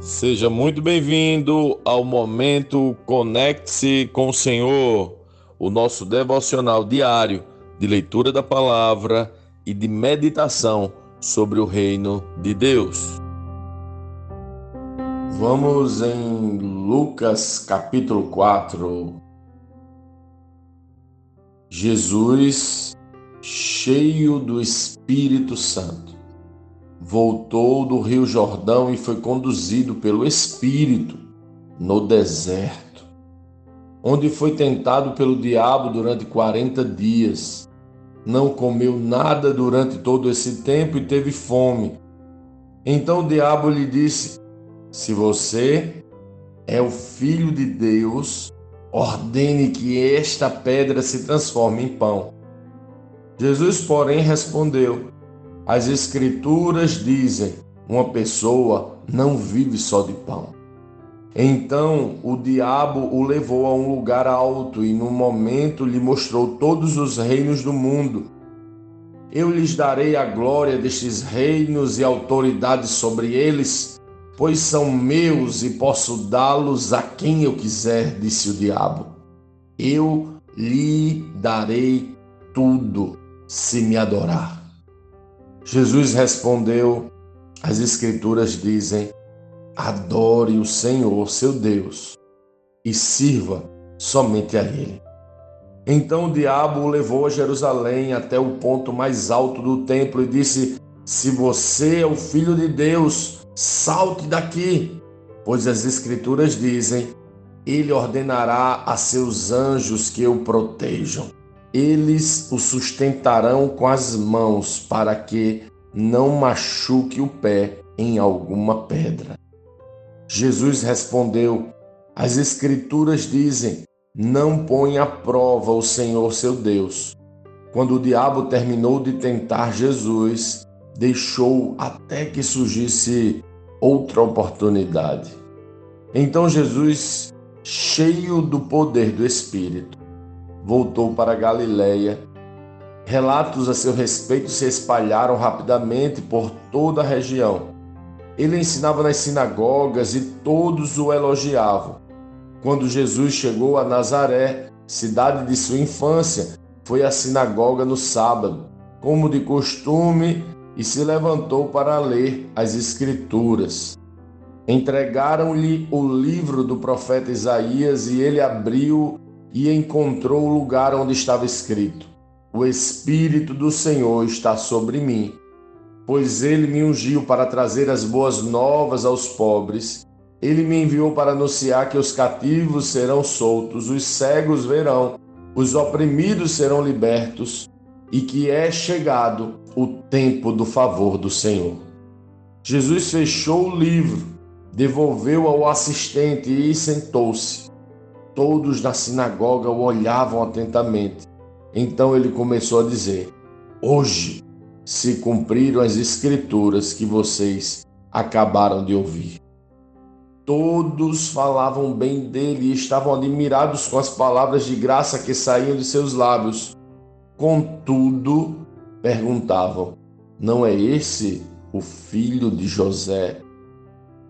Seja muito bem-vindo ao momento Conecte-se com o Senhor, o nosso devocional diário de leitura da palavra e de meditação sobre o reino de Deus. Vamos em Lucas capítulo 4. Jesus, cheio do Espírito Santo voltou do Rio Jordão e foi conduzido pelo Espírito no deserto, onde foi tentado pelo diabo durante 40 dias. Não comeu nada durante todo esse tempo e teve fome. Então o diabo lhe disse: Se você é o filho de Deus, ordene que esta pedra se transforme em pão. Jesus, porém, respondeu: as Escrituras dizem: uma pessoa não vive só de pão. Então o diabo o levou a um lugar alto e, num momento, lhe mostrou todos os reinos do mundo. Eu lhes darei a glória destes reinos e autoridade sobre eles, pois são meus e posso dá-los a quem eu quiser, disse o diabo. Eu lhe darei tudo se me adorar. Jesus respondeu: As Escrituras dizem: adore o Senhor, seu Deus, e sirva somente a Ele. Então o diabo o levou a Jerusalém até o ponto mais alto do templo e disse: Se você é o filho de Deus, salte daqui, pois as Escrituras dizem: Ele ordenará a seus anjos que o protejam eles o sustentarão com as mãos para que não machuque o pé em alguma pedra. Jesus respondeu: As Escrituras dizem: Não põe à prova o Senhor seu Deus. Quando o diabo terminou de tentar Jesus, deixou até que surgisse outra oportunidade. Então Jesus, cheio do poder do Espírito, voltou para Galiléia. Relatos a seu respeito se espalharam rapidamente por toda a região. Ele ensinava nas sinagogas e todos o elogiavam. Quando Jesus chegou a Nazaré, cidade de sua infância, foi à sinagoga no sábado, como de costume, e se levantou para ler as Escrituras. Entregaram-lhe o livro do profeta Isaías e ele abriu e encontrou o lugar onde estava escrito: O Espírito do Senhor está sobre mim, pois ele me ungiu para trazer as boas novas aos pobres. Ele me enviou para anunciar que os cativos serão soltos, os cegos verão, os oprimidos serão libertos e que é chegado o tempo do favor do Senhor. Jesus fechou o livro, devolveu ao assistente e sentou-se. Todos na sinagoga o olhavam atentamente. Então ele começou a dizer: Hoje se cumpriram as escrituras que vocês acabaram de ouvir. Todos falavam bem dele e estavam admirados com as palavras de graça que saíam de seus lábios. Contudo, perguntavam: Não é esse o filho de José?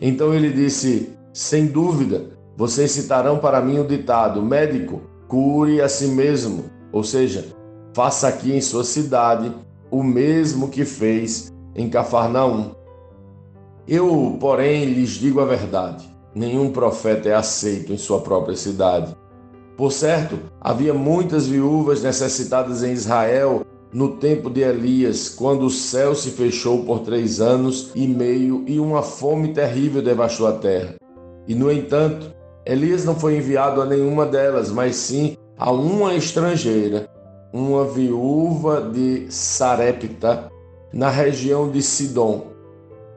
Então ele disse: Sem dúvida, vocês citarão para mim o ditado: médico, cure a si mesmo, ou seja, faça aqui em sua cidade o mesmo que fez em Cafarnaum. Eu, porém, lhes digo a verdade: nenhum profeta é aceito em sua própria cidade. Por certo, havia muitas viúvas necessitadas em Israel no tempo de Elias, quando o céu se fechou por três anos e meio e uma fome terrível devastou a terra. E, no entanto, Elias não foi enviado a nenhuma delas, mas sim a uma estrangeira, uma viúva de Sarepta, na região de Sidom.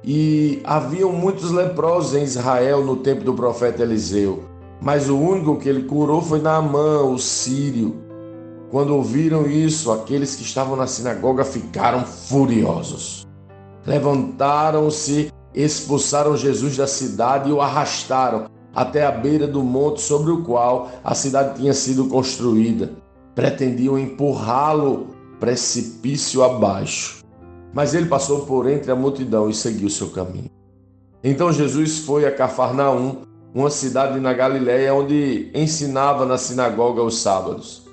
E haviam muitos leprosos em Israel no tempo do profeta Eliseu, mas o único que ele curou foi Naamã, o sírio. Quando ouviram isso, aqueles que estavam na sinagoga ficaram furiosos. Levantaram-se, expulsaram Jesus da cidade e o arrastaram até a beira do monte sobre o qual a cidade tinha sido construída. Pretendiam empurrá-lo precipício abaixo. Mas ele passou por entre a multidão e seguiu seu caminho. Então Jesus foi a Cafarnaum, uma cidade na Galiléia onde ensinava na sinagoga aos sábados.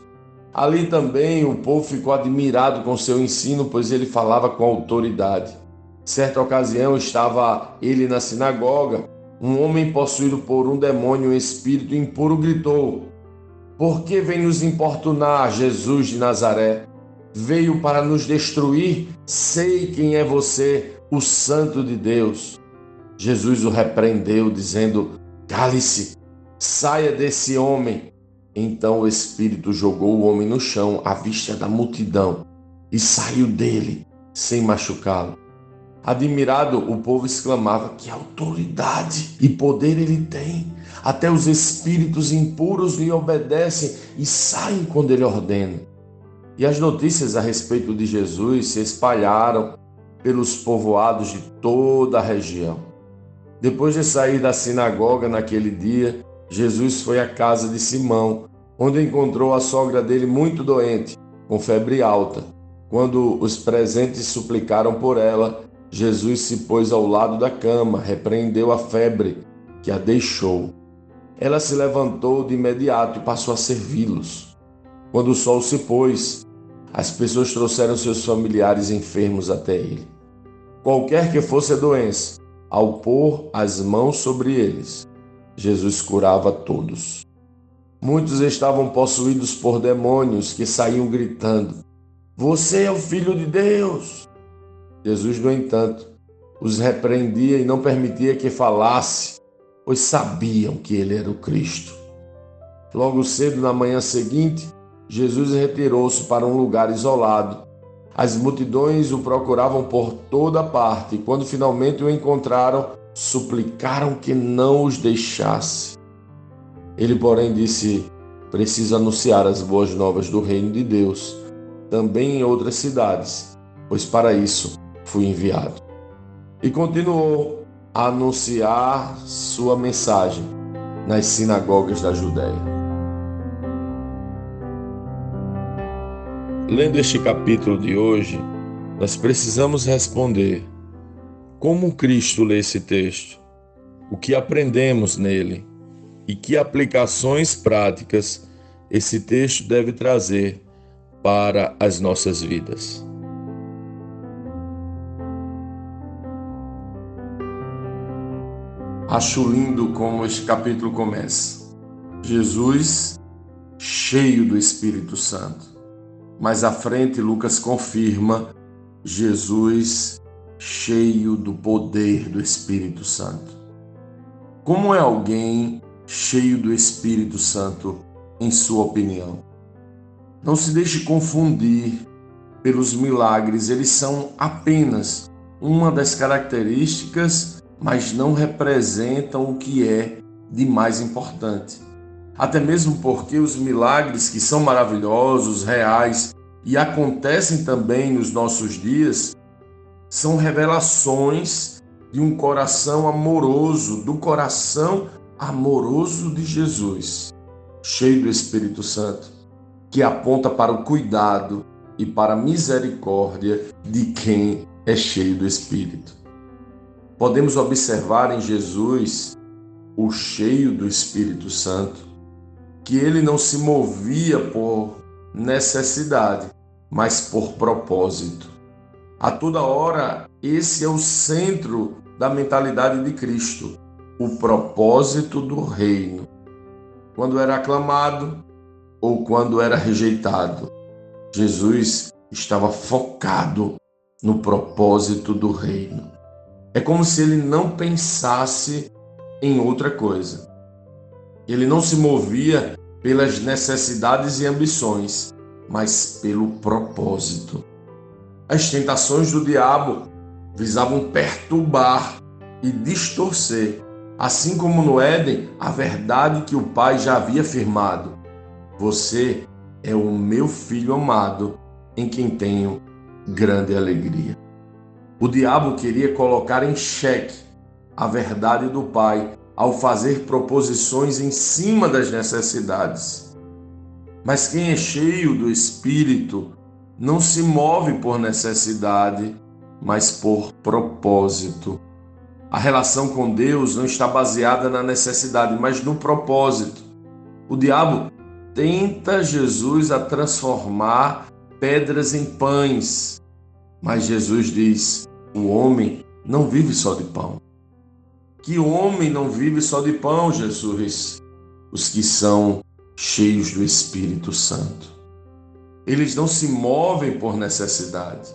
Ali também o povo ficou admirado com seu ensino, pois ele falava com autoridade. Certa ocasião estava ele na sinagoga, um homem possuído por um demônio, um espírito impuro, gritou: Por que vem nos importunar, Jesus de Nazaré? Veio para nos destruir? Sei quem é você, o Santo de Deus. Jesus o repreendeu, dizendo: Cale-se, saia desse homem. Então o espírito jogou o homem no chão à vista da multidão e saiu dele, sem machucá-lo. Admirado, o povo exclamava: Que autoridade e poder ele tem! Até os espíritos impuros lhe obedecem e saem quando ele ordena. E as notícias a respeito de Jesus se espalharam pelos povoados de toda a região. Depois de sair da sinagoga naquele dia, Jesus foi à casa de Simão, onde encontrou a sogra dele muito doente, com febre alta. Quando os presentes suplicaram por ela, Jesus se pôs ao lado da cama, repreendeu a febre, que a deixou. Ela se levantou de imediato e passou a servi-los. Quando o sol se pôs, as pessoas trouxeram seus familiares enfermos até ele. Qualquer que fosse a doença, ao pôr as mãos sobre eles, Jesus curava todos. Muitos estavam possuídos por demônios que saíam gritando: Você é o Filho de Deus! Jesus, no entanto, os repreendia e não permitia que falasse, pois sabiam que ele era o Cristo. Logo cedo, na manhã seguinte, Jesus retirou-se para um lugar isolado as multidões o procuravam por toda parte e, quando finalmente o encontraram, suplicaram que não os deixasse. Ele, porém, disse: Preciso anunciar as boas novas do reino de Deus, também em outras cidades, pois para isso fui enviado. E continuou a anunciar sua mensagem nas sinagogas da Judéia. Lendo este capítulo de hoje, nós precisamos responder: como Cristo lê esse texto? O que aprendemos nele? E que aplicações práticas esse texto deve trazer para as nossas vidas? Acho lindo como este capítulo começa. Jesus, cheio do Espírito Santo. Mais à frente, Lucas confirma Jesus cheio do poder do Espírito Santo. Como é alguém cheio do Espírito Santo, em sua opinião? Não se deixe confundir pelos milagres, eles são apenas uma das características, mas não representam o que é de mais importante até mesmo porque os milagres que são maravilhosos, reais e acontecem também nos nossos dias, são revelações de um coração amoroso, do coração amoroso de Jesus, cheio do Espírito Santo, que aponta para o cuidado e para a misericórdia de quem é cheio do Espírito. Podemos observar em Jesus o cheio do Espírito Santo que ele não se movia por necessidade, mas por propósito. A toda hora, esse é o centro da mentalidade de Cristo, o propósito do reino. Quando era aclamado ou quando era rejeitado, Jesus estava focado no propósito do reino. É como se ele não pensasse em outra coisa. Ele não se movia pelas necessidades e ambições, mas pelo propósito. As tentações do diabo visavam perturbar e distorcer, assim como no Éden, a verdade que o Pai já havia afirmado: Você é o meu filho amado, em quem tenho grande alegria. O diabo queria colocar em xeque a verdade do Pai ao fazer proposições em cima das necessidades. Mas quem é cheio do Espírito não se move por necessidade, mas por propósito. A relação com Deus não está baseada na necessidade, mas no propósito. O diabo tenta Jesus a transformar pedras em pães, mas Jesus diz: o homem não vive só de pão. Que homem não vive só de pão, Jesus? Os que são cheios do Espírito Santo. Eles não se movem por necessidade.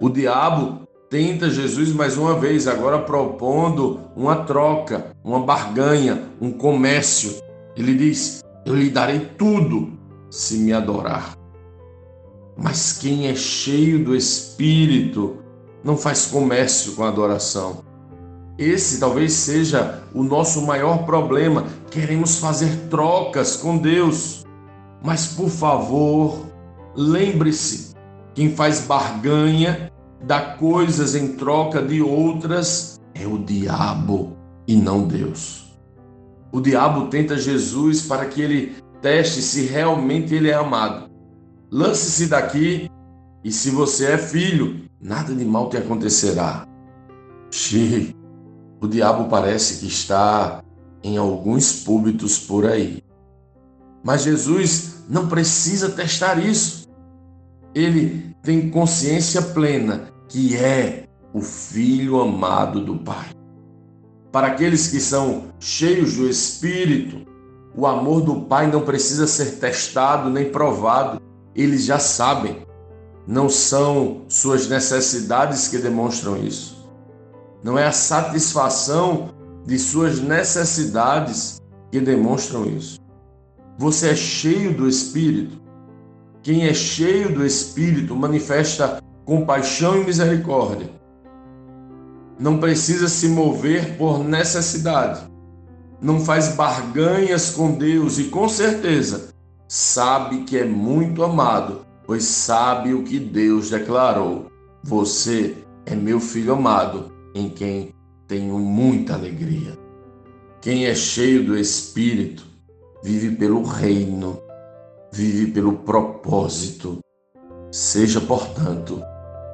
O diabo tenta Jesus mais uma vez, agora propondo uma troca, uma barganha, um comércio. Ele diz: Eu lhe darei tudo se me adorar. Mas quem é cheio do Espírito não faz comércio com adoração. Esse talvez seja o nosso maior problema. Queremos fazer trocas com Deus. Mas, por favor, lembre-se: quem faz barganha dá coisas em troca de outras é o diabo e não Deus. O diabo tenta Jesus para que ele teste se realmente ele é amado. Lance-se daqui e se você é filho, nada de mal te acontecerá. Xiii, o diabo parece que está em alguns púlpitos por aí. Mas Jesus não precisa testar isso. Ele tem consciência plena que é o filho amado do Pai. Para aqueles que são cheios do Espírito, o amor do Pai não precisa ser testado nem provado, eles já sabem. Não são suas necessidades que demonstram isso. Não é a satisfação de suas necessidades que demonstram isso. Você é cheio do Espírito. Quem é cheio do Espírito manifesta compaixão e misericórdia. Não precisa se mover por necessidade. Não faz barganhas com Deus e com certeza sabe que é muito amado, pois sabe o que Deus declarou. Você é meu filho amado, em quem tenho muita alegria. Quem é cheio do Espírito vive pelo reino vive pelo propósito. Seja, portanto,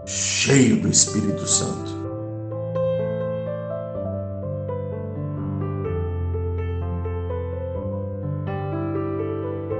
cheio do Espírito Santo.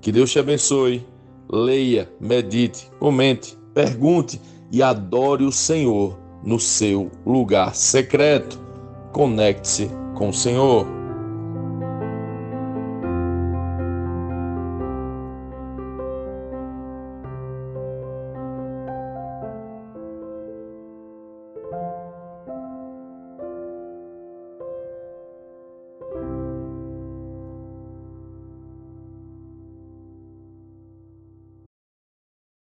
Que Deus te abençoe. Leia, medite, comente, pergunte e adore o Senhor no seu lugar secreto. Conecte-se com o Senhor.